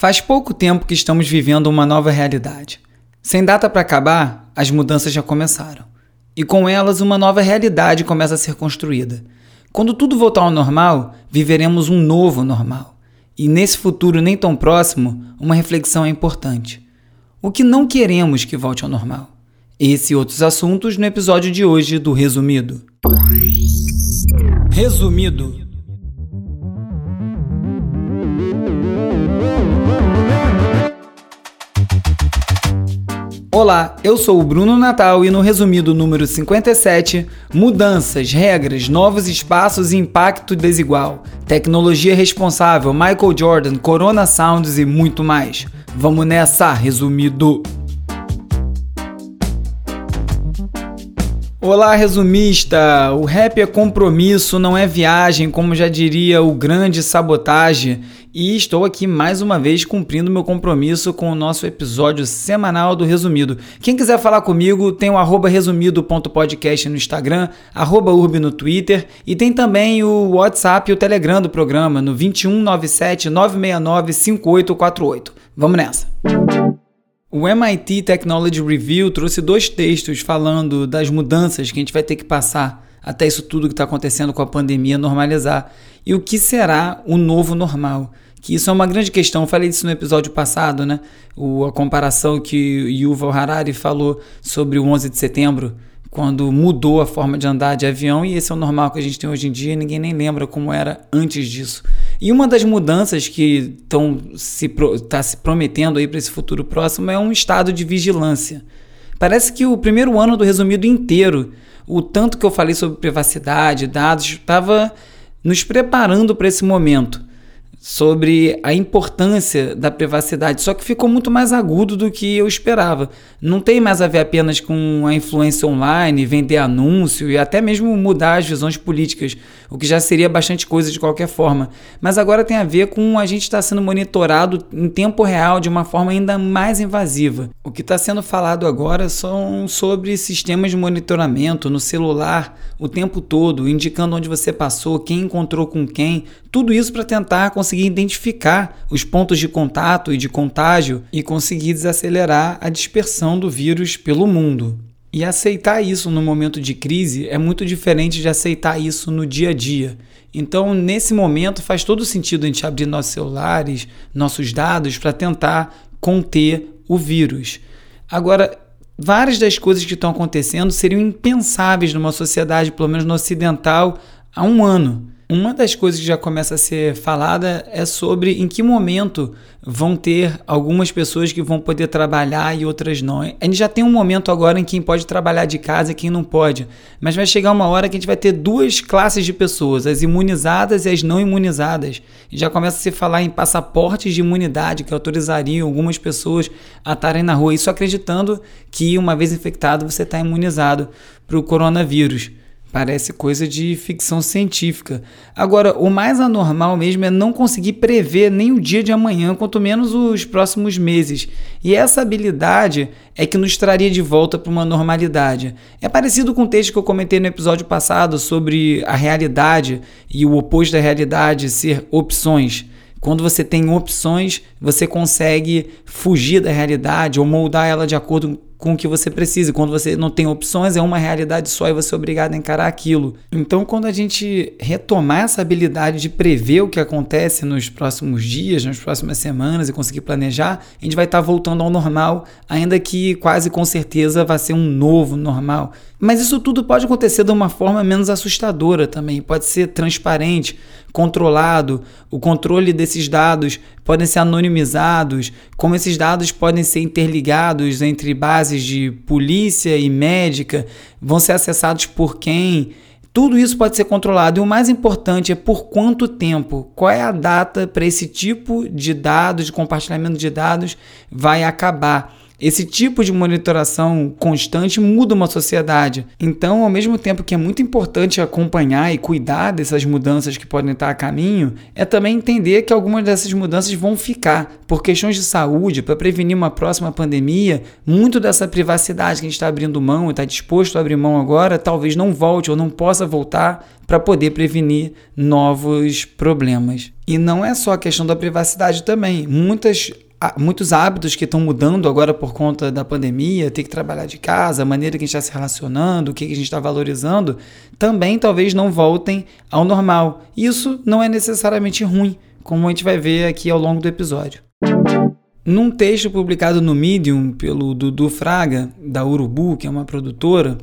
Faz pouco tempo que estamos vivendo uma nova realidade. Sem data para acabar, as mudanças já começaram. E com elas, uma nova realidade começa a ser construída. Quando tudo voltar ao normal, viveremos um novo normal. E nesse futuro nem tão próximo, uma reflexão é importante. O que não queremos que volte ao normal? Esse e outros assuntos no episódio de hoje do Resumido. Resumido. Olá, eu sou o Bruno Natal e no resumido número 57, mudanças, regras, novos espaços e impacto desigual, tecnologia responsável, Michael Jordan, Corona Sounds e muito mais. Vamos nessa, resumido. Olá, resumista! O rap é compromisso, não é viagem, como já diria o grande sabotagem. E estou aqui mais uma vez cumprindo meu compromisso com o nosso episódio semanal do Resumido. Quem quiser falar comigo, tem o arroba resumido.podcast no Instagram, arroba urb no Twitter e tem também o WhatsApp e o Telegram do programa no 2197 969 5848. Vamos nessa! O MIT Technology Review trouxe dois textos falando das mudanças que a gente vai ter que passar até isso tudo que está acontecendo com a pandemia normalizar e o que será o novo normal. Que isso é uma grande questão. Eu falei disso no episódio passado, né? O, a comparação que Yuval Harari falou sobre o 11 de setembro, quando mudou a forma de andar de avião, e esse é o normal que a gente tem hoje em dia, ninguém nem lembra como era antes disso. E uma das mudanças que estão se está se prometendo aí para esse futuro próximo é um estado de vigilância. Parece que o primeiro ano do resumido inteiro, o tanto que eu falei sobre privacidade, dados, estava nos preparando para esse momento sobre a importância da privacidade, só que ficou muito mais agudo do que eu esperava. Não tem mais a ver apenas com a influência online, vender anúncio e até mesmo mudar as visões políticas, o que já seria bastante coisa de qualquer forma. Mas agora tem a ver com a gente estar sendo monitorado em tempo real de uma forma ainda mais invasiva. O que está sendo falado agora são sobre sistemas de monitoramento no celular o tempo todo, indicando onde você passou, quem encontrou com quem, tudo isso para tentar conseguir conseguir identificar os pontos de contato e de contágio e conseguir desacelerar a dispersão do vírus pelo mundo. E aceitar isso no momento de crise é muito diferente de aceitar isso no dia a dia. Então, nesse momento, faz todo sentido a gente abrir nossos celulares, nossos dados, para tentar conter o vírus. Agora, várias das coisas que estão acontecendo seriam impensáveis numa sociedade, pelo menos no ocidental, há um ano. Uma das coisas que já começa a ser falada é sobre em que momento vão ter algumas pessoas que vão poder trabalhar e outras não. A gente já tem um momento agora em quem pode trabalhar de casa e quem não pode, mas vai chegar uma hora que a gente vai ter duas classes de pessoas, as imunizadas e as não imunizadas. E já começa a se falar em passaportes de imunidade que autorizariam algumas pessoas a estarem na rua, isso acreditando que uma vez infectado você está imunizado para o coronavírus. Parece coisa de ficção científica. Agora, o mais anormal mesmo é não conseguir prever nem o dia de amanhã, quanto menos os próximos meses. E essa habilidade é que nos traria de volta para uma normalidade. É parecido com o texto que eu comentei no episódio passado sobre a realidade e o oposto da realidade ser opções. Quando você tem opções, você consegue fugir da realidade ou moldar ela de acordo com o que você precisa. Quando você não tem opções, é uma realidade só e você é obrigado a encarar aquilo. Então, quando a gente retomar essa habilidade de prever o que acontece nos próximos dias, nas próximas semanas e conseguir planejar, a gente vai estar voltando ao normal, ainda que quase com certeza vai ser um novo normal. Mas isso tudo pode acontecer de uma forma menos assustadora também, pode ser transparente controlado, o controle desses dados podem ser anonimizados, como esses dados podem ser interligados entre bases de polícia e médica, vão ser acessados por quem. Tudo isso pode ser controlado e o mais importante é por quanto tempo, qual é a data para esse tipo de dados, de compartilhamento de dados, vai acabar. Esse tipo de monitoração constante muda uma sociedade. Então, ao mesmo tempo que é muito importante acompanhar e cuidar dessas mudanças que podem estar a caminho, é também entender que algumas dessas mudanças vão ficar. Por questões de saúde, para prevenir uma próxima pandemia, muito dessa privacidade que a gente está abrindo mão e está disposto a abrir mão agora, talvez não volte ou não possa voltar para poder prevenir novos problemas. E não é só a questão da privacidade também. Muitas muitos hábitos que estão mudando agora por conta da pandemia, ter que trabalhar de casa, a maneira que a gente está se relacionando, o que a gente está valorizando, também talvez não voltem ao normal. Isso não é necessariamente ruim, como a gente vai ver aqui ao longo do episódio. Num texto publicado no Medium pelo Dudu Fraga, da Urubu, que é uma produtora,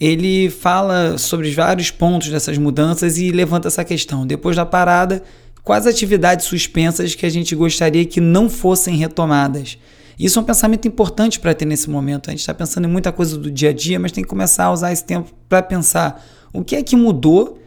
ele fala sobre vários pontos dessas mudanças e levanta essa questão. Depois da parada, quais atividades suspensas que a gente gostaria que não fossem retomadas? Isso é um pensamento importante para ter nesse momento. A gente está pensando em muita coisa do dia a dia, mas tem que começar a usar esse tempo para pensar o que é que mudou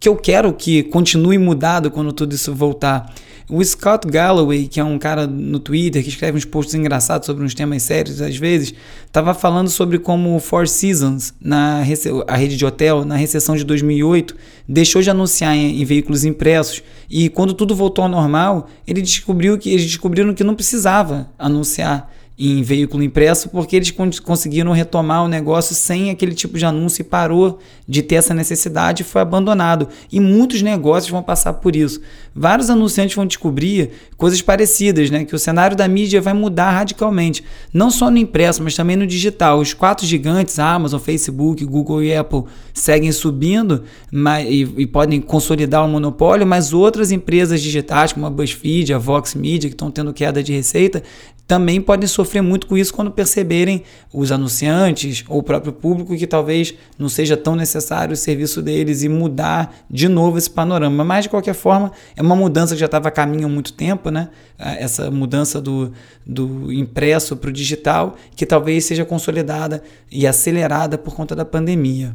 que eu quero que continue mudado quando tudo isso voltar. O Scott Galloway, que é um cara no Twitter que escreve uns posts engraçados sobre uns temas sérios às vezes, estava falando sobre como o Four Seasons, na a rede de hotel, na recessão de 2008, deixou de anunciar em, em veículos impressos e quando tudo voltou ao normal, ele descobriu que eles descobriram que não precisava anunciar em veículo impresso, porque eles conseguiram retomar o negócio sem aquele tipo de anúncio e parou de ter essa necessidade e foi abandonado. E muitos negócios vão passar por isso. Vários anunciantes vão descobrir coisas parecidas, né? Que o cenário da mídia vai mudar radicalmente, não só no impresso, mas também no digital. Os quatro gigantes, Amazon, Facebook, Google e Apple, seguem subindo mas, e, e podem consolidar o monopólio, mas outras empresas digitais, como a BuzzFeed, a Vox Media, que estão tendo queda de receita, também podem sofrer muito com isso quando perceberem os anunciantes ou o próprio público que talvez não seja tão necessário o serviço deles e mudar de novo esse panorama. Mas, de qualquer forma, é uma mudança que já estava a caminho há muito tempo, né? essa mudança do, do impresso para o digital, que talvez seja consolidada e acelerada por conta da pandemia.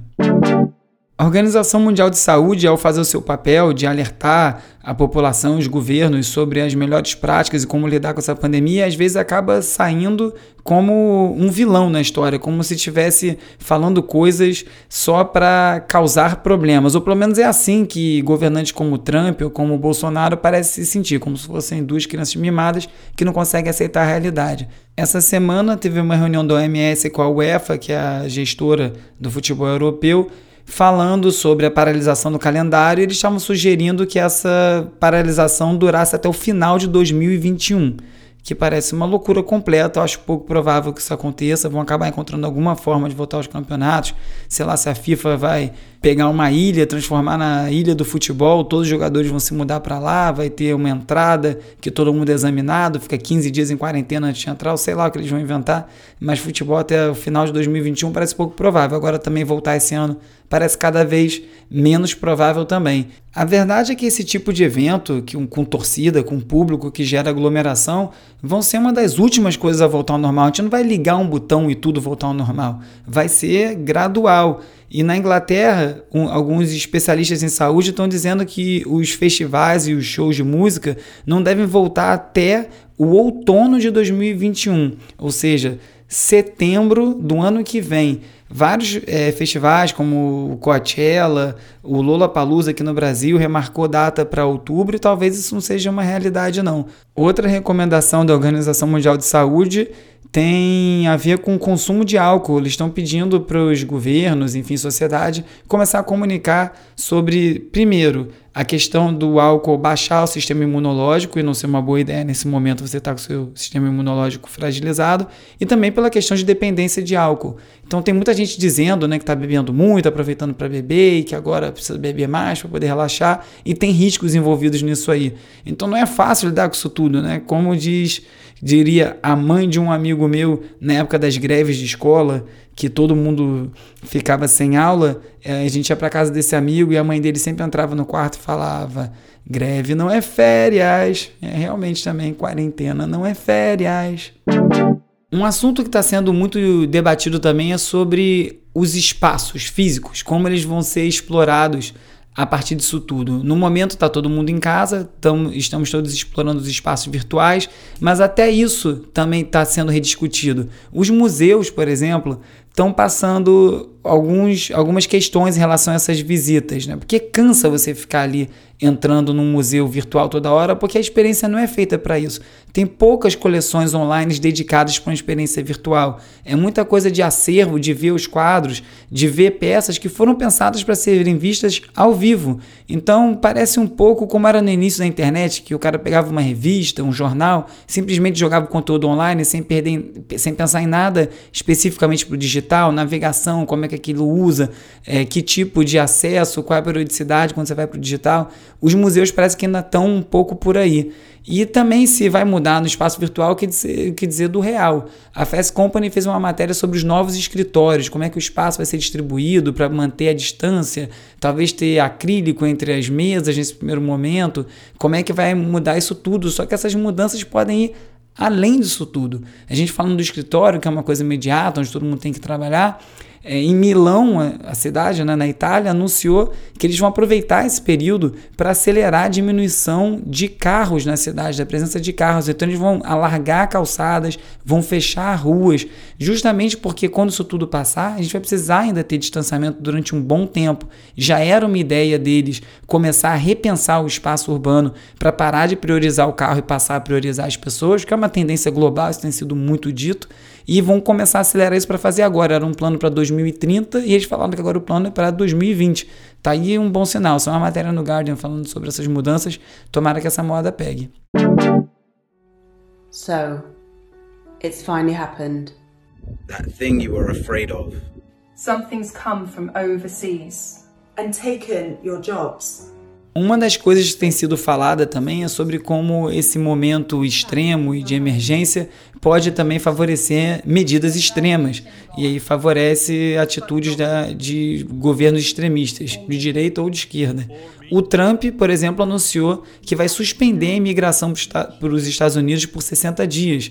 A Organização Mundial de Saúde, ao fazer o seu papel de alertar a população os governos sobre as melhores práticas e como lidar com essa pandemia, às vezes acaba saindo como um vilão na história, como se estivesse falando coisas só para causar problemas. Ou pelo menos é assim que governantes como Trump ou como Bolsonaro parecem se sentir, como se fossem duas crianças mimadas que não conseguem aceitar a realidade. Essa semana teve uma reunião da OMS com a UEFA, que é a gestora do futebol europeu, falando sobre a paralisação do calendário, eles estavam sugerindo que essa paralisação durasse até o final de 2021 que parece uma loucura completa. Eu acho pouco provável que isso aconteça. Vão acabar encontrando alguma forma de voltar aos campeonatos. Sei lá se a FIFA vai pegar uma ilha, transformar na ilha do futebol, todos os jogadores vão se mudar para lá, vai ter uma entrada que todo mundo é examinado, fica 15 dias em quarentena antes de entrar, ou sei lá o que eles vão inventar. Mas futebol até o final de 2021 parece pouco provável. Agora também voltar esse ano parece cada vez menos provável também. A verdade é que esse tipo de evento, que um, com torcida, com público, que gera aglomeração, vão ser uma das últimas coisas a voltar ao normal. A gente não vai ligar um botão e tudo voltar ao normal. Vai ser gradual. E na Inglaterra, um, alguns especialistas em saúde estão dizendo que os festivais e os shows de música não devem voltar até o outono de 2021, ou seja, setembro do ano que vem. Vários é, festivais, como o Coachella, o Lollapalooza aqui no Brasil, remarcou data para outubro e talvez isso não seja uma realidade, não. Outra recomendação da Organização Mundial de Saúde tem a ver com o consumo de álcool. Eles estão pedindo para os governos, enfim, sociedade, começar a comunicar sobre, primeiro, a questão do álcool baixar o sistema imunológico e não ser uma boa ideia nesse momento você estar tá com o seu sistema imunológico fragilizado, e também pela questão de dependência de álcool. Então tem muita gente dizendo né, que está bebendo muito, aproveitando para beber e que agora precisa beber mais para poder relaxar, e tem riscos envolvidos nisso aí. Então não é fácil lidar com isso tudo, né? Como diz, diria a mãe de um amigo meu na época das greves de escola, que todo mundo ficava sem aula, eh, a gente ia para casa desse amigo e a mãe dele sempre entrava no quarto e falava: greve não é férias. É realmente também quarentena não é férias. Um assunto que está sendo muito debatido também é sobre os espaços físicos, como eles vão ser explorados a partir disso tudo. No momento está todo mundo em casa, tam, estamos todos explorando os espaços virtuais, mas até isso também está sendo rediscutido. Os museus, por exemplo, estão passando alguns, algumas questões em relação a essas visitas, né? Porque cansa você ficar ali entrando num museu virtual toda hora, porque a experiência não é feita para isso. Tem poucas coleções online dedicadas para uma experiência virtual. É muita coisa de acervo, de ver os quadros, de ver peças que foram pensadas para serem vistas ao vivo. Então, parece um pouco como era no início da internet, que o cara pegava uma revista, um jornal, simplesmente jogava o conteúdo online sem perder, sem pensar em nada especificamente para o digital, navegação, como é que que aquilo usa, é, que tipo de acesso, qual é a periodicidade quando você vai para o digital. Os museus parece que ainda estão um pouco por aí. E também se vai mudar no espaço virtual, que dizer, que dizer do real. A Fast Company fez uma matéria sobre os novos escritórios, como é que o espaço vai ser distribuído para manter a distância, talvez ter acrílico entre as mesas nesse primeiro momento, como é que vai mudar isso tudo. Só que essas mudanças podem ir além disso tudo. A gente falando do escritório, que é uma coisa imediata, onde todo mundo tem que trabalhar, é, em Milão, a cidade né, na Itália, anunciou que eles vão aproveitar esse período para acelerar a diminuição de carros na cidade, da presença de carros. Então eles vão alargar calçadas, vão fechar ruas, justamente porque quando isso tudo passar, a gente vai precisar ainda ter distanciamento durante um bom tempo. Já era uma ideia deles começar a repensar o espaço urbano para parar de priorizar o carro e passar a priorizar as pessoas, que é uma tendência global, isso tem sido muito dito e vão começar a acelerar isso para fazer agora. Era um plano para 2030 e eles falaram que agora o plano é para 2020. Tá aí um bom sinal. Só uma matéria no Guardian falando sobre essas mudanças. Tomara que essa moda pegue. So, it's finally happened. That thing you were afraid of. Something's come from overseas and taken your jobs. Uma das coisas que tem sido falada também é sobre como esse momento extremo e de emergência pode também favorecer medidas extremas e aí favorece atitudes da, de governos extremistas, de direita ou de esquerda. O Trump, por exemplo, anunciou que vai suspender a imigração para os Estados Unidos por 60 dias.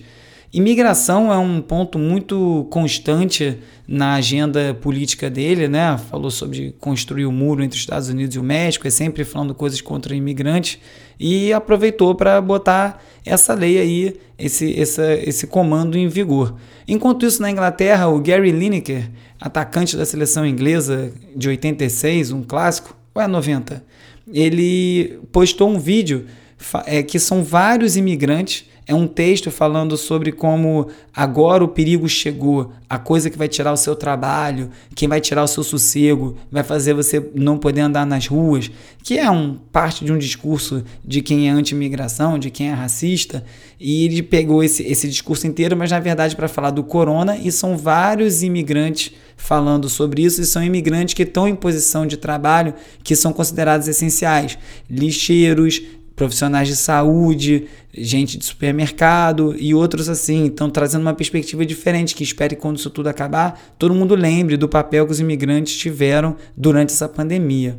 Imigração é um ponto muito constante na agenda política dele, né? Falou sobre construir o um muro entre os Estados Unidos e o México, é sempre falando coisas contra imigrantes e aproveitou para botar essa lei aí, esse, essa, esse comando em vigor. Enquanto isso, na Inglaterra, o Gary Lineker, atacante da seleção inglesa de 86, um clássico, ou é 90, ele postou um vídeo é, que são vários imigrantes é um texto falando sobre como agora o perigo chegou, a coisa que vai tirar o seu trabalho, quem vai tirar o seu sossego, vai fazer você não poder andar nas ruas, que é um parte de um discurso de quem é anti-imigração, de quem é racista, e ele pegou esse, esse discurso inteiro, mas na verdade para falar do corona, e são vários imigrantes falando sobre isso, e são imigrantes que estão em posição de trabalho que são considerados essenciais, lixeiros, profissionais de saúde, gente de supermercado e outros assim. Então, trazendo uma perspectiva diferente, que espere que quando isso tudo acabar, todo mundo lembre do papel que os imigrantes tiveram durante essa pandemia.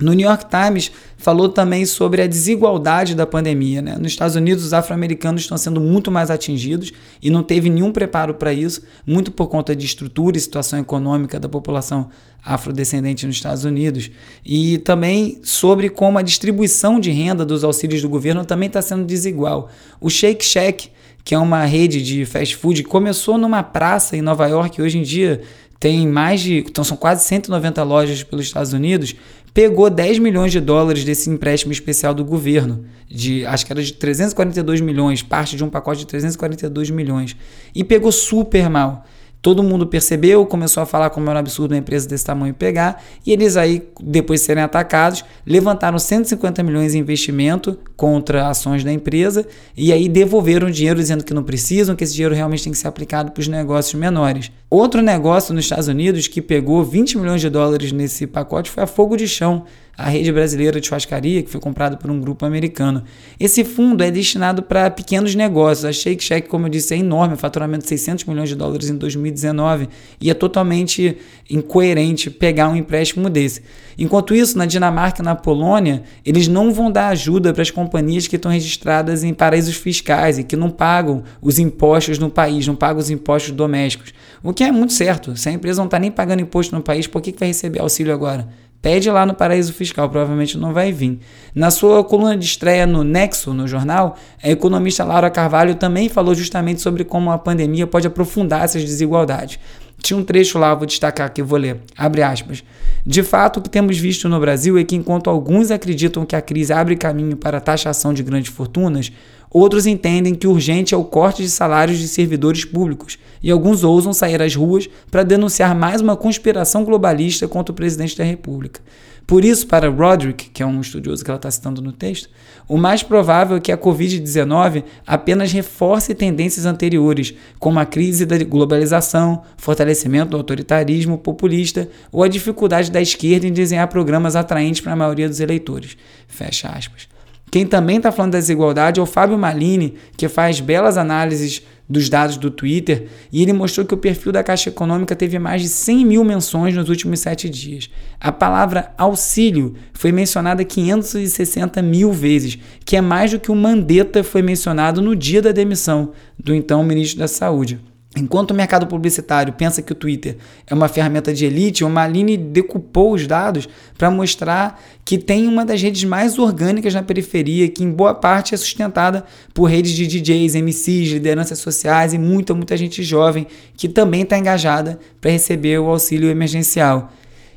No New York Times falou também sobre a desigualdade da pandemia. Né? Nos Estados Unidos, os afro-americanos estão sendo muito mais atingidos e não teve nenhum preparo para isso, muito por conta de estrutura e situação econômica da população afrodescendente nos Estados Unidos. E também sobre como a distribuição de renda dos auxílios do governo também está sendo desigual. O Shake Shack, que é uma rede de fast food, começou numa praça em Nova York, hoje em dia tem mais de. Então são quase 190 lojas pelos Estados Unidos pegou 10 milhões de dólares desse empréstimo especial do governo, de acho que era de 342 milhões, parte de um pacote de 342 milhões, e pegou super mal. Todo mundo percebeu, começou a falar como era um absurdo uma empresa desse tamanho pegar, e eles aí, depois de serem atacados, levantaram 150 milhões em investimento contra ações da empresa, e aí devolveram o dinheiro dizendo que não precisam, que esse dinheiro realmente tem que ser aplicado para os negócios menores. Outro negócio nos Estados Unidos que pegou 20 milhões de dólares nesse pacote foi a Fogo de Chão, a rede brasileira de churrascaria, que foi comprada por um grupo americano. Esse fundo é destinado para pequenos negócios. A Shake Shack, como eu disse, é enorme, faturamento de 600 milhões de dólares em 2019 e é totalmente incoerente pegar um empréstimo desse. Enquanto isso, na Dinamarca e na Polônia, eles não vão dar ajuda para as companhias que estão registradas em paraísos fiscais e que não pagam os impostos no país, não pagam os impostos domésticos. O que é muito certo. Se a empresa não está nem pagando imposto no país, por que, que vai receber auxílio agora? Pede lá no paraíso fiscal, provavelmente não vai vir. Na sua coluna de estreia no Nexo, no jornal, a economista Laura Carvalho também falou justamente sobre como a pandemia pode aprofundar essas desigualdades. Tinha um trecho lá, vou destacar aqui, vou ler. Abre aspas. De fato, o que temos visto no Brasil é que enquanto alguns acreditam que a crise abre caminho para a taxação de grandes fortunas, outros entendem que urgente é o corte de salários de servidores públicos, e alguns ousam sair às ruas para denunciar mais uma conspiração globalista contra o presidente da República. Por isso, para Roderick, que é um estudioso que ela está citando no texto, o mais provável é que a Covid-19 apenas reforce tendências anteriores, como a crise da globalização, fortalecimento do autoritarismo populista ou a dificuldade da esquerda em desenhar programas atraentes para a maioria dos eleitores. Fecha aspas. Quem também está falando da desigualdade é o Fábio Malini, que faz belas análises dos dados do Twitter e ele mostrou que o perfil da Caixa Econômica teve mais de 100 mil menções nos últimos sete dias. A palavra auxílio foi mencionada 560 mil vezes, que é mais do que o Mandetta foi mencionado no dia da demissão do então ministro da Saúde. Enquanto o mercado publicitário pensa que o Twitter é uma ferramenta de elite, o Malini decupou os dados para mostrar que tem uma das redes mais orgânicas na periferia, que em boa parte é sustentada por redes de DJs, MCs, lideranças sociais e muita, muita gente jovem que também está engajada para receber o auxílio emergencial.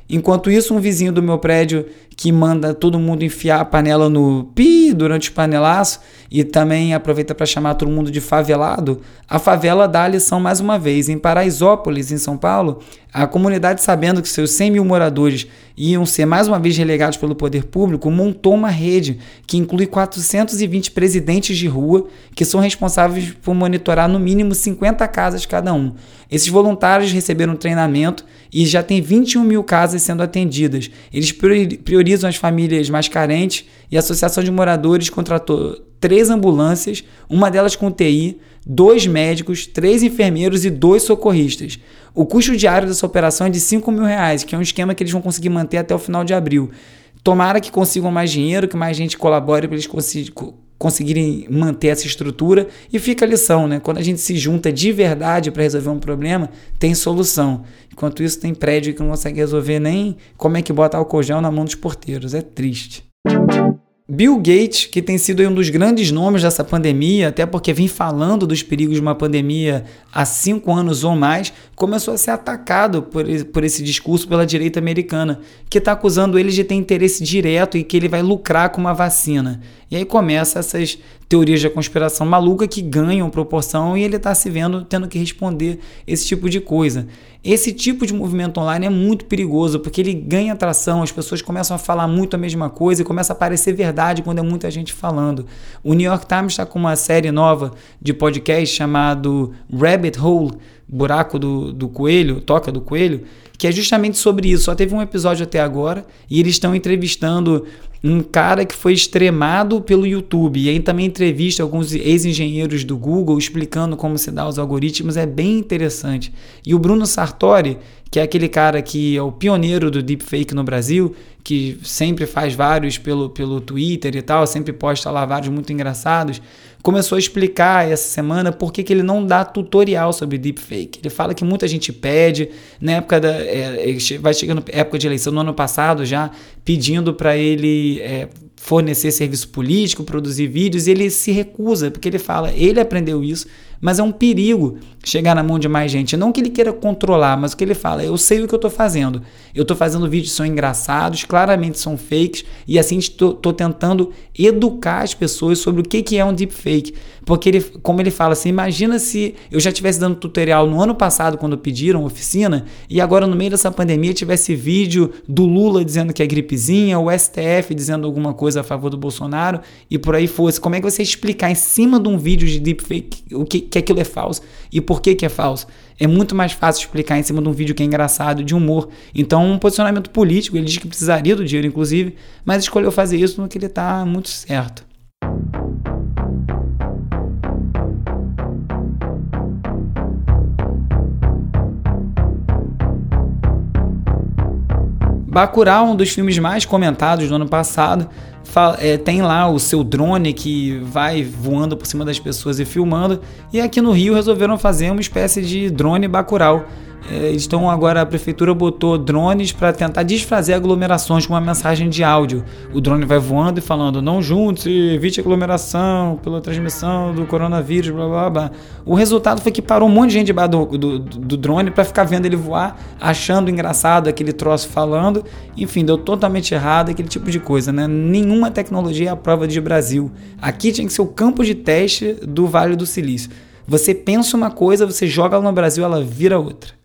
Enquanto isso, um vizinho do meu prédio que manda todo mundo enfiar a panela no pi durante o panelaço e também aproveita para chamar todo mundo de favelado, a favela dá a lição mais uma vez. Em Paraisópolis, em São Paulo, a comunidade, sabendo que seus 100 mil moradores iam ser mais uma vez relegados pelo poder público, montou uma rede que inclui 420 presidentes de rua que são responsáveis por monitorar no mínimo 50 casas cada um. Esses voluntários receberam treinamento e já tem 21 mil casas sendo atendidas. Eles priorizam as famílias mais carentes e a Associação de Moradores contratou três ambulâncias, uma delas com TI, dois médicos, três enfermeiros e dois socorristas. O custo diário dessa operação é de 5 mil reais, que é um esquema que eles vão conseguir manter até o final de abril. Tomara que consigam mais dinheiro, que mais gente colabore para eles conseguirem manter essa estrutura. E fica a lição, né? Quando a gente se junta de verdade para resolver um problema, tem solução. Enquanto isso, tem prédio que não consegue resolver nem como é que bota álcool gel na mão dos porteiros. É triste. Bill Gates, que tem sido um dos grandes nomes dessa pandemia, até porque vem falando dos perigos de uma pandemia há cinco anos ou mais, começou a ser atacado por, por esse discurso pela direita americana, que está acusando ele de ter interesse direto e que ele vai lucrar com uma vacina. E aí começa essas teorias da conspiração maluca que ganham proporção e ele está se vendo tendo que responder esse tipo de coisa. Esse tipo de movimento online é muito perigoso porque ele ganha atração, as pessoas começam a falar muito a mesma coisa e começa a parecer verdade quando é muita gente falando. O New York Times está com uma série nova de podcast chamado Rabbit Hole buraco do, do coelho, toca do coelho, que é justamente sobre isso. Só teve um episódio até agora e eles estão entrevistando um cara que foi extremado pelo YouTube. E aí também entrevista alguns ex-engenheiros do Google explicando como se dá os algoritmos. É bem interessante. E o Bruno Sartori, que é aquele cara que é o pioneiro do deepfake no Brasil, que sempre faz vários pelo, pelo Twitter e tal, sempre posta lá vários muito engraçados começou a explicar essa semana por que, que ele não dá tutorial sobre deepfake. Ele fala que muita gente pede, na época da. É, é vai chegando época de eleição no ano passado já, pedindo para ele é, fornecer serviço político, produzir vídeos, ele se recusa, porque ele fala, ele aprendeu isso, mas é um perigo chegar na mão de mais gente. Não que ele queira controlar, mas o que ele fala, eu sei o que eu estou fazendo. Eu estou fazendo vídeos que são engraçados, claramente são fakes, e assim estou tentando educar as pessoas sobre o que, que é um deepfake. Porque ele, como ele fala assim, imagina se eu já estivesse dando tutorial no ano passado, quando pediram oficina, e agora no meio dessa pandemia tivesse vídeo do Lula dizendo que é gripezinha, o STF dizendo alguma coisa a favor do Bolsonaro, e por aí fosse. Como é que você explicar em cima de um vídeo de deepfake o que, que aquilo é falso e por que, que é falso? É muito mais fácil explicar em cima de um vídeo que é engraçado, de humor. Então, um posicionamento político, ele diz que precisaria do dinheiro, inclusive, mas escolheu fazer isso no que ele está muito certo. Bacurau, um dos filmes mais comentados do ano passado, é, tem lá o seu drone que vai voando por cima das pessoas e filmando. E aqui no Rio resolveram fazer uma espécie de drone Bacurau. É, estão agora, a prefeitura botou drones para tentar desfazer aglomerações com uma mensagem de áudio. O drone vai voando e falando: não junte, evite aglomeração pela transmissão do coronavírus, blá blá blá. O resultado foi que parou um monte de gente debaixo do, do, do drone para ficar vendo ele voar, achando engraçado aquele troço falando. Enfim, deu totalmente errado aquele tipo de coisa, né? Nenhuma tecnologia é a prova de Brasil. Aqui tinha que ser o campo de teste do Vale do Silício. Você pensa uma coisa, você joga ela no Brasil, ela vira outra.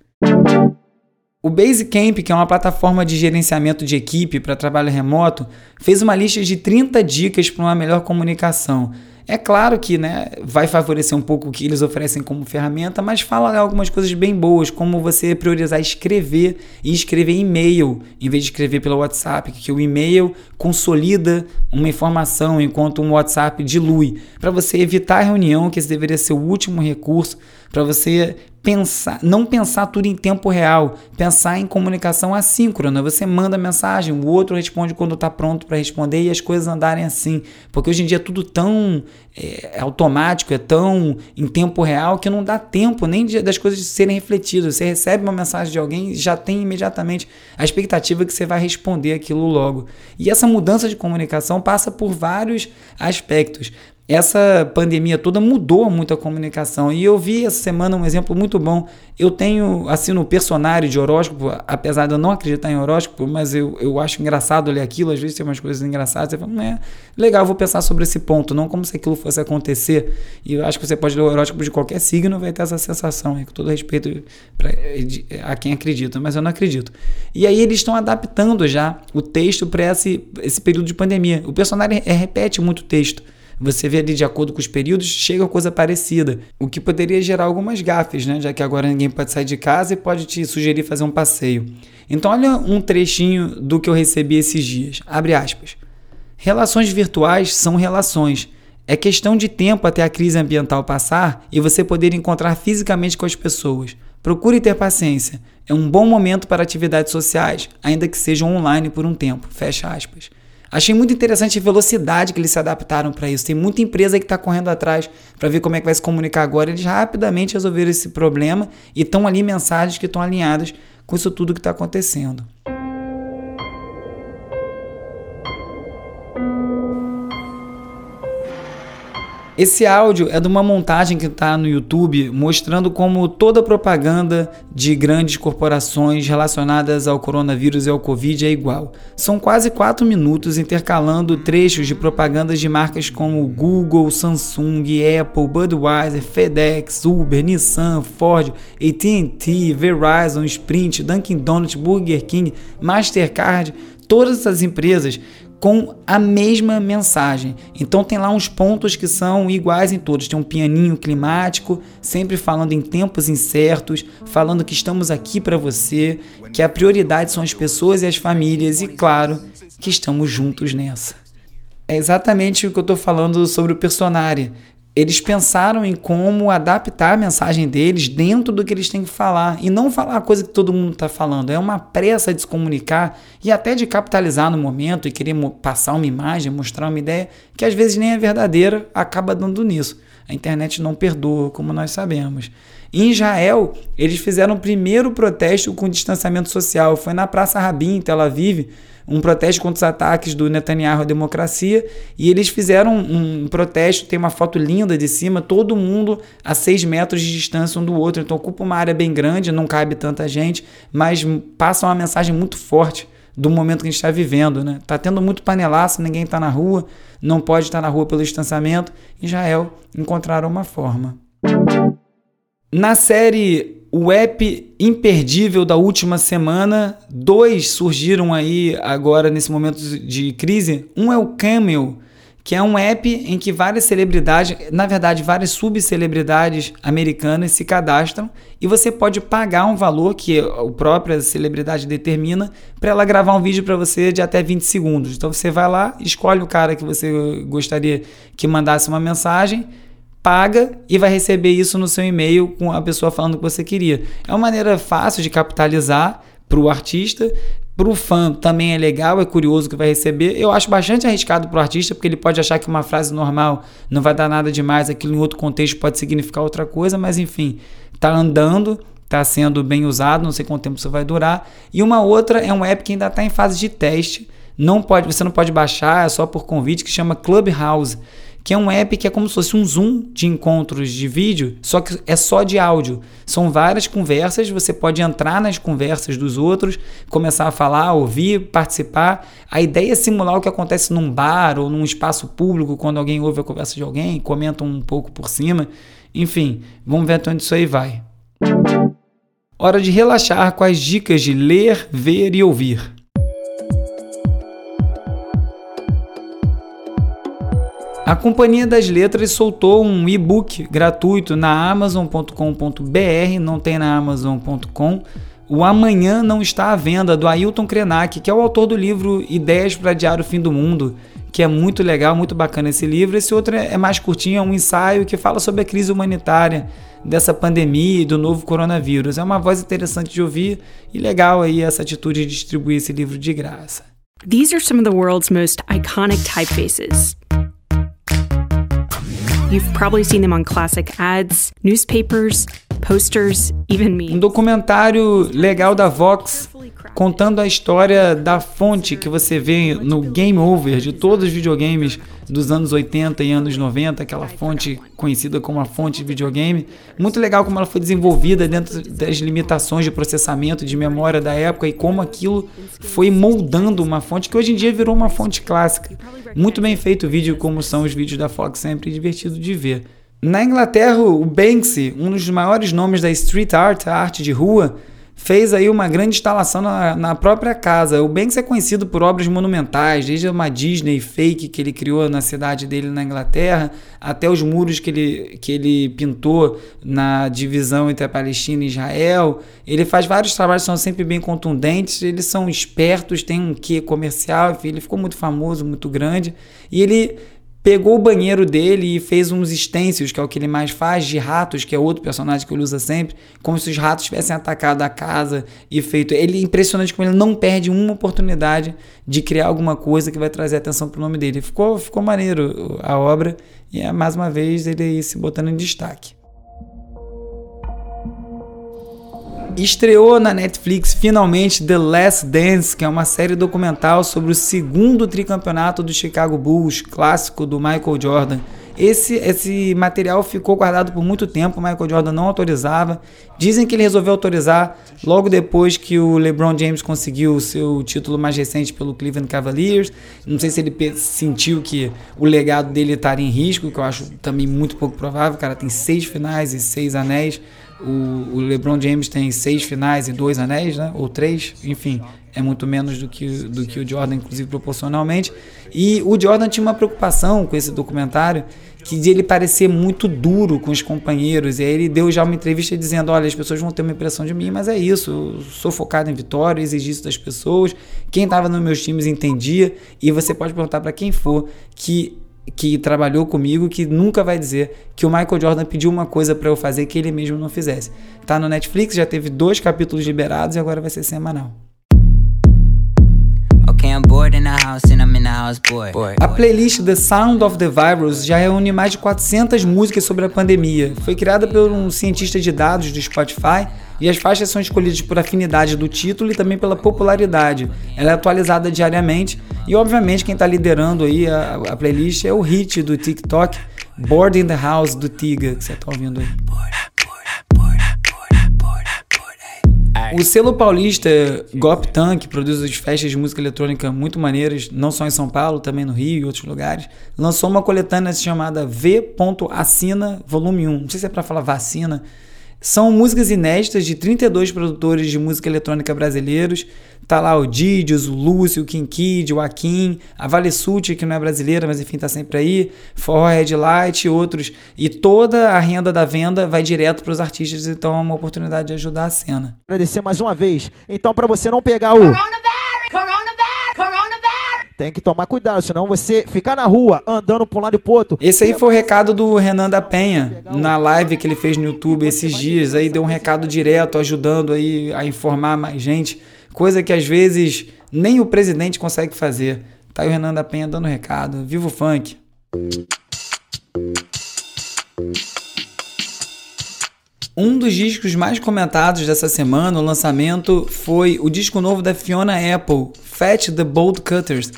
O Basecamp, que é uma plataforma de gerenciamento de equipe para trabalho remoto, fez uma lista de 30 dicas para uma melhor comunicação. É claro que né, vai favorecer um pouco o que eles oferecem como ferramenta, mas fala algumas coisas bem boas, como você priorizar escrever e escrever e-mail em vez de escrever pelo WhatsApp, que o e-mail consolida uma informação enquanto um WhatsApp dilui, para você evitar a reunião, que esse deveria ser o último recurso, para você pensar, não pensar tudo em tempo real, pensar em comunicação assíncrona. Você manda mensagem, o outro responde quando está pronto para responder e as coisas andarem assim. Porque hoje em dia é tudo tão é, automático, é tão em tempo real que não dá tempo nem de, das coisas serem refletidas. Você recebe uma mensagem de alguém já tem imediatamente a expectativa que você vai responder aquilo logo. E essa mudança de comunicação passa por vários aspectos essa pandemia toda mudou muito a comunicação. E eu vi essa semana um exemplo muito bom. Eu tenho, assim, no personário de horóscopo, apesar de eu não acreditar em horóscopo, mas eu, eu acho engraçado ler aquilo. Às vezes tem umas coisas engraçadas. Você fala, é legal, vou pensar sobre esse ponto, não como se aquilo fosse acontecer. E eu acho que você pode ler o horóscopo de qualquer signo vai ter essa sensação, com todo respeito pra, a quem acredita, mas eu não acredito. E aí eles estão adaptando já o texto para esse, esse período de pandemia. O personagem repete muito texto. Você vê ali de acordo com os períodos, chega coisa parecida, o que poderia gerar algumas gafes, né? Já que agora ninguém pode sair de casa e pode te sugerir fazer um passeio. Então olha um trechinho do que eu recebi esses dias. Abre aspas. Relações virtuais são relações. É questão de tempo até a crise ambiental passar e você poder encontrar fisicamente com as pessoas. Procure ter paciência. É um bom momento para atividades sociais, ainda que sejam online por um tempo. Fecha aspas. Achei muito interessante a velocidade que eles se adaptaram para isso. Tem muita empresa que está correndo atrás para ver como é que vai se comunicar agora. Eles rapidamente resolveram esse problema e estão ali mensagens que estão alinhadas com isso tudo que está acontecendo. Esse áudio é de uma montagem que está no YouTube mostrando como toda propaganda de grandes corporações relacionadas ao coronavírus e ao Covid é igual. São quase 4 minutos intercalando trechos de propagandas de marcas como Google, Samsung, Apple, Budweiser, FedEx, Uber, Nissan, Ford, AT&T, Verizon, Sprint, Dunkin' Donuts, Burger King, Mastercard, todas essas empresas com a mesma mensagem. Então tem lá uns pontos que são iguais em todos. Tem um pianinho climático, sempre falando em tempos incertos, falando que estamos aqui para você, que a prioridade são as pessoas e as famílias e claro, que estamos juntos nessa. É exatamente o que eu estou falando sobre o personagem eles pensaram em como adaptar a mensagem deles dentro do que eles têm que falar e não falar a coisa que todo mundo está falando. É uma pressa de se comunicar e até de capitalizar no momento e querer passar uma imagem, mostrar uma ideia que às vezes nem é verdadeira, acaba dando nisso. A internet não perdoa, como nós sabemos. Em Israel, eles fizeram o primeiro protesto com distanciamento social. Foi na Praça Rabin, em Tel Aviv um protesto contra os ataques do Netanyahu à democracia, e eles fizeram um, protesto, tem uma foto linda de cima, todo mundo a seis metros de distância um do outro, então ocupa uma área bem grande, não cabe tanta gente, mas passa uma mensagem muito forte do momento que a gente está vivendo, né? Tá tendo muito panelaço, ninguém está na rua, não pode estar na rua pelo distanciamento. Israel encontraram uma forma. Na série o app imperdível da última semana, dois surgiram aí agora nesse momento de crise. Um é o Camel, que é um app em que várias celebridades, na verdade, várias subcelebridades americanas se cadastram e você pode pagar um valor que a própria celebridade determina para ela gravar um vídeo para você de até 20 segundos. Então você vai lá, escolhe o cara que você gostaria que mandasse uma mensagem paga e vai receber isso no seu e-mail com a pessoa falando o que você queria. É uma maneira fácil de capitalizar para o artista. Para o fã também é legal, é curioso que vai receber. Eu acho bastante arriscado para o artista, porque ele pode achar que uma frase normal não vai dar nada demais, aquilo em outro contexto pode significar outra coisa, mas enfim, tá andando, está sendo bem usado, não sei quanto tempo isso vai durar. E uma outra é um app que ainda está em fase de teste. Não pode, você não pode baixar, é só por convite, que chama Clubhouse que é um app que é como se fosse um Zoom de encontros de vídeo, só que é só de áudio. São várias conversas, você pode entrar nas conversas dos outros, começar a falar, ouvir, participar. A ideia é simular o que acontece num bar ou num espaço público, quando alguém ouve a conversa de alguém, comenta um pouco por cima. Enfim, vamos ver até onde isso aí vai. Hora de relaxar com as dicas de ler, ver e ouvir. A Companhia das Letras soltou um e-book gratuito na amazon.com.br, não tem na amazon.com. O Amanhã Não Está à Venda, do Ailton Krenak, que é o autor do livro Ideias para Adiar o Fim do Mundo, que é muito legal, muito bacana esse livro. Esse outro é mais curtinho, é um ensaio que fala sobre a crise humanitária dessa pandemia e do novo coronavírus. É uma voz interessante de ouvir e legal aí essa atitude de distribuir esse livro de graça. These are some of the world's most iconic typefaces. You've probably seen them on classic ads, newspapers, posters, even memes. Um documentário legal da Vox contando a história da fonte que você vê no Game Over de todos os videogames dos anos 80 e anos 90, aquela fonte conhecida como a fonte de videogame. Muito legal como ela foi desenvolvida dentro das limitações de processamento, de memória da época e como aquilo foi moldando uma fonte que hoje em dia virou uma fonte clássica. Muito bem feito o vídeo, como são os vídeos da Fox, sempre divertido de ver. Na Inglaterra, o Banksy, um dos maiores nomes da street art, a arte de rua, fez aí uma grande instalação na, na própria casa. O Banks é conhecido por obras monumentais, desde uma Disney fake que ele criou na cidade dele na Inglaterra, até os muros que ele, que ele pintou na divisão entre a Palestina e Israel. Ele faz vários trabalhos que são sempre bem contundentes, eles são espertos, tem um quê comercial, enfim, ele ficou muito famoso, muito grande. E ele pegou o banheiro dele e fez uns stencils, que é o que ele mais faz, de ratos, que é outro personagem que ele usa sempre, como se os ratos tivessem atacado a casa e feito. Ele impressionante como ele não perde uma oportunidade de criar alguma coisa que vai trazer atenção para o nome dele. Ficou, ficou maneiro a obra e é mais uma vez ele se botando em destaque. Estreou na Netflix finalmente The Last Dance, que é uma série documental sobre o segundo tricampeonato do Chicago Bulls, clássico do Michael Jordan. Esse, esse material ficou guardado por muito tempo, o Michael Jordan não autorizava. Dizem que ele resolveu autorizar logo depois que o LeBron James conseguiu o seu título mais recente pelo Cleveland Cavaliers. Não sei se ele sentiu que o legado dele estaria em risco, que eu acho também muito pouco provável. O cara tem seis finais e seis anéis. O, o LeBron James tem seis finais e dois anéis, né? Ou três, enfim, é muito menos do que, do que o Jordan, inclusive proporcionalmente. E o Jordan tinha uma preocupação com esse documentário, que de ele parecer muito duro com os companheiros. E aí ele deu já uma entrevista dizendo: Olha, as pessoas vão ter uma impressão de mim, mas é isso, eu sou focado em vitória, exigi isso das pessoas. Quem estava nos meus times entendia. E você pode perguntar para quem for que que trabalhou comigo que nunca vai dizer que o Michael Jordan pediu uma coisa para eu fazer que ele mesmo não fizesse. Tá no Netflix, já teve dois capítulos liberados e agora vai ser semanal. A playlist The Sound of the Virus já reúne mais de 400 músicas sobre a pandemia. Foi criada por um cientista de dados do Spotify e as faixas são escolhidas por afinidade do título e também pela popularidade. Ela é atualizada diariamente e, obviamente, quem está liderando aí a, a, playlist é o hit do TikTok, Board in the House do Tiga, que você está ouvindo aí. O selo paulista Goptan, que produz as festas de música eletrônica muito maneiras, não só em São Paulo, também no Rio e outros lugares, lançou uma coletânea chamada V.Assina Volume 1. Não sei se é para falar vacina. São músicas inéditas de 32 produtores de música eletrônica brasileiros. Tá lá o Didios, o Lúcio, o Kinkid, o Akin, a Valessuti, que não é brasileira, mas enfim, tá sempre aí, Forró Red Light e outros. E toda a renda da venda vai direto para os artistas, então é uma oportunidade de ajudar a cena. Agradecer mais uma vez. Então, para você não pegar o. Tem que tomar cuidado, senão você ficar na rua andando para um lado e pro outro. Esse aí foi o recado do Renan da Penha na live que ele fez no YouTube esses dias. Aí deu um recado direto, ajudando aí a informar mais gente coisa que às vezes nem o presidente consegue fazer. Tá aí o Renan da Penha dando recado. Viva o funk! Um dos discos mais comentados dessa semana, o lançamento, foi o disco novo da Fiona Apple, Fat the Bolt Cutters.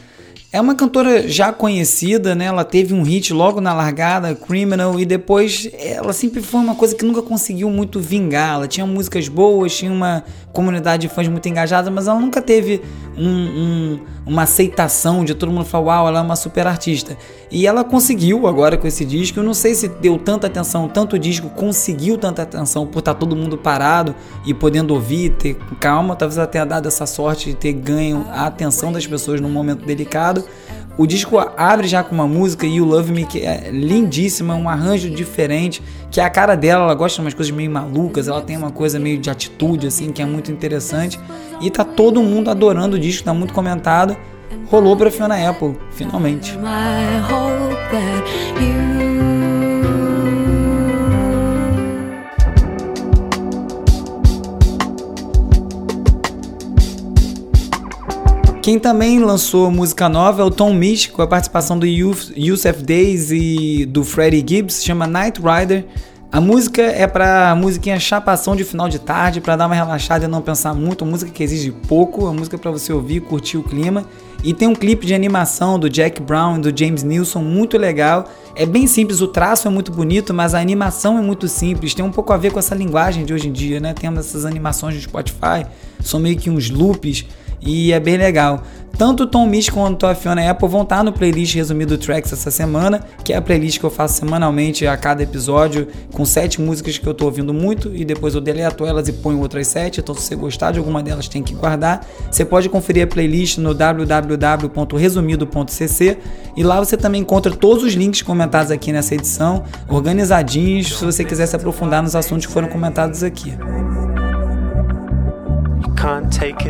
É uma cantora já conhecida, né? Ela teve um hit logo na largada, Criminal, e depois ela sempre foi uma coisa que nunca conseguiu muito vingar. Ela tinha músicas boas, tinha uma comunidade de fãs muito engajada, mas ela nunca teve um, um, uma aceitação de todo mundo falar, uau, ela é uma super artista. E ela conseguiu agora com esse disco. Eu não sei se deu tanta atenção, tanto disco conseguiu tanta atenção por estar todo mundo parado e podendo ouvir, ter calma. Talvez ela tenha dado essa sorte de ter ganho a atenção das pessoas num momento delicado. O disco abre já com uma música, You Love Me, que é lindíssima, um arranjo diferente, que é a cara dela, ela gosta de umas coisas meio malucas, ela tem uma coisa meio de atitude, assim, que é muito interessante. E tá todo mundo adorando o disco, tá muito comentado. Rolou pra Fiona Apple, finalmente. Quem também lançou música nova é o Tom Misch, com a participação do Yusuf Days e do Freddie Gibbs, chama Night Rider. A música é pra musiquinha chapação de final de tarde, para dar uma relaxada e não pensar muito, música que exige pouco, a música para você ouvir, curtir o clima. E tem um clipe de animação do Jack Brown e do James Nilsson muito legal. É bem simples, o traço é muito bonito, mas a animação é muito simples. Tem um pouco a ver com essa linguagem de hoje em dia, né? Temos essas animações do Spotify, são meio que uns loops e é bem legal. Tanto o Tom Misch quanto a Fiona Apple vão estar no playlist resumido Tracks essa semana, que é a playlist que eu faço semanalmente a cada episódio, com sete músicas que eu estou ouvindo muito e depois eu deleto elas e ponho outras sete. Então, se você gostar de alguma delas, tem que guardar. Você pode conferir a playlist no www.resumido.cc e lá você também encontra todos os links comentados aqui nessa edição, organizadinhos, se você quiser se aprofundar nos assuntos que foram comentados aqui.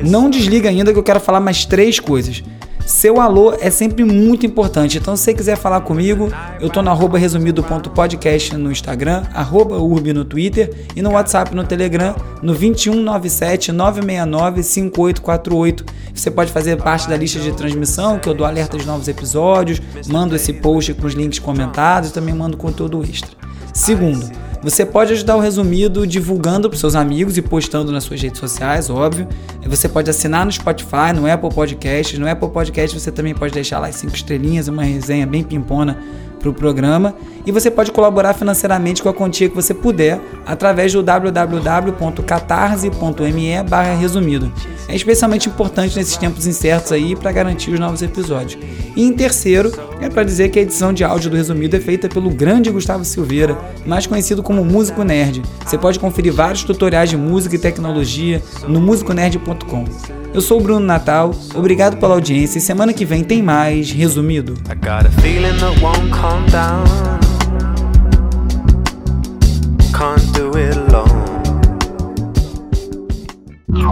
Não desliga ainda que eu quero falar mais três coisas. Seu alô é sempre muito importante. Então, se você quiser falar comigo, eu tô no resumido.podcast no Instagram, arroba urb no Twitter e no WhatsApp no Telegram, no 2197 969 5848. Você pode fazer parte da lista de transmissão, que eu dou alerta de novos episódios, mando esse post com os links comentados e também mando conteúdo extra. Segundo, você pode ajudar o resumido divulgando para seus amigos e postando nas suas redes sociais, óbvio. Você pode assinar no Spotify, no Apple Podcasts. No Apple Podcast você também pode deixar lá as cinco estrelinhas, uma resenha bem pimpona para o programa e você pode colaborar financeiramente com a quantia que você puder através do www.catarse.me barra resumido. É especialmente importante nesses tempos incertos aí para garantir os novos episódios. E em terceiro, é para dizer que a edição de áudio do resumido é feita pelo grande Gustavo Silveira, mais conhecido como Músico Nerd. Você pode conferir vários tutoriais de música e tecnologia no musiconerd.com. Eu sou o Bruno Natal, obrigado pela audiência e semana que vem tem mais Resumido.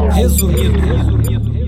Resumido.